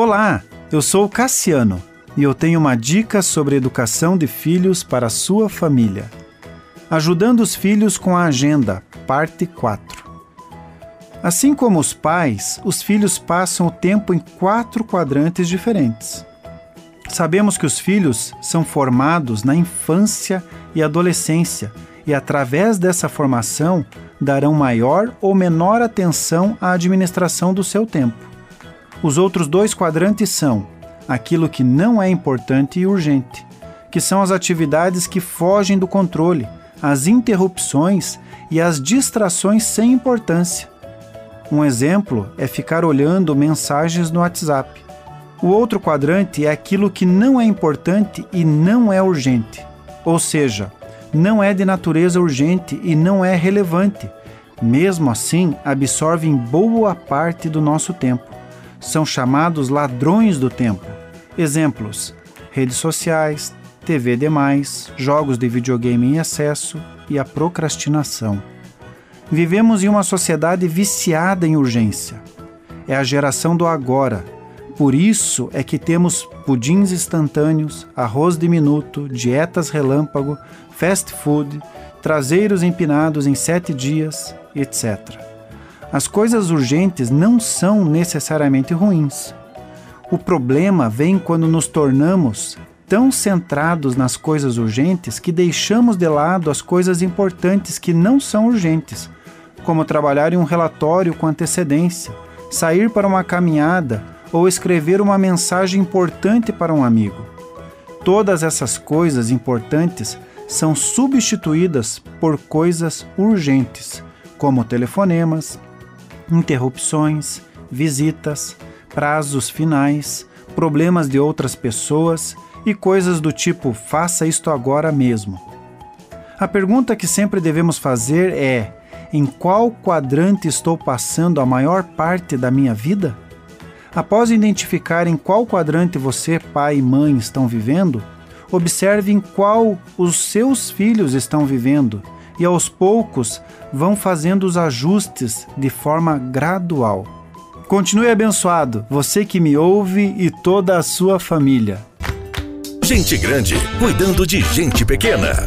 Olá, eu sou Cassiano e eu tenho uma dica sobre educação de filhos para a sua família. Ajudando os filhos com a agenda, parte 4. Assim como os pais, os filhos passam o tempo em quatro quadrantes diferentes. Sabemos que os filhos são formados na infância e adolescência e, através dessa formação, darão maior ou menor atenção à administração do seu tempo. Os outros dois quadrantes são aquilo que não é importante e urgente, que são as atividades que fogem do controle, as interrupções e as distrações sem importância. Um exemplo é ficar olhando mensagens no WhatsApp. O outro quadrante é aquilo que não é importante e não é urgente, ou seja, não é de natureza urgente e não é relevante. Mesmo assim, absorvem boa parte do nosso tempo são chamados ladrões do tempo. Exemplos: redes sociais, TV demais, jogos de videogame em excesso e a procrastinação. Vivemos em uma sociedade viciada em urgência. É a geração do agora. Por isso é que temos pudins instantâneos, arroz de minuto, dietas relâmpago, fast food, traseiros empinados em sete dias, etc. As coisas urgentes não são necessariamente ruins. O problema vem quando nos tornamos tão centrados nas coisas urgentes que deixamos de lado as coisas importantes que não são urgentes, como trabalhar em um relatório com antecedência, sair para uma caminhada ou escrever uma mensagem importante para um amigo. Todas essas coisas importantes são substituídas por coisas urgentes, como telefonemas, interrupções, visitas, prazos finais, problemas de outras pessoas e coisas do tipo faça isto agora mesmo. A pergunta que sempre devemos fazer é: em qual quadrante estou passando a maior parte da minha vida? Após identificar em qual quadrante você, pai e mãe, estão vivendo, observe em qual os seus filhos estão vivendo e aos poucos vão fazendo os ajustes de forma gradual. Continue abençoado, você que me ouve e toda a sua família. Gente grande cuidando de gente pequena.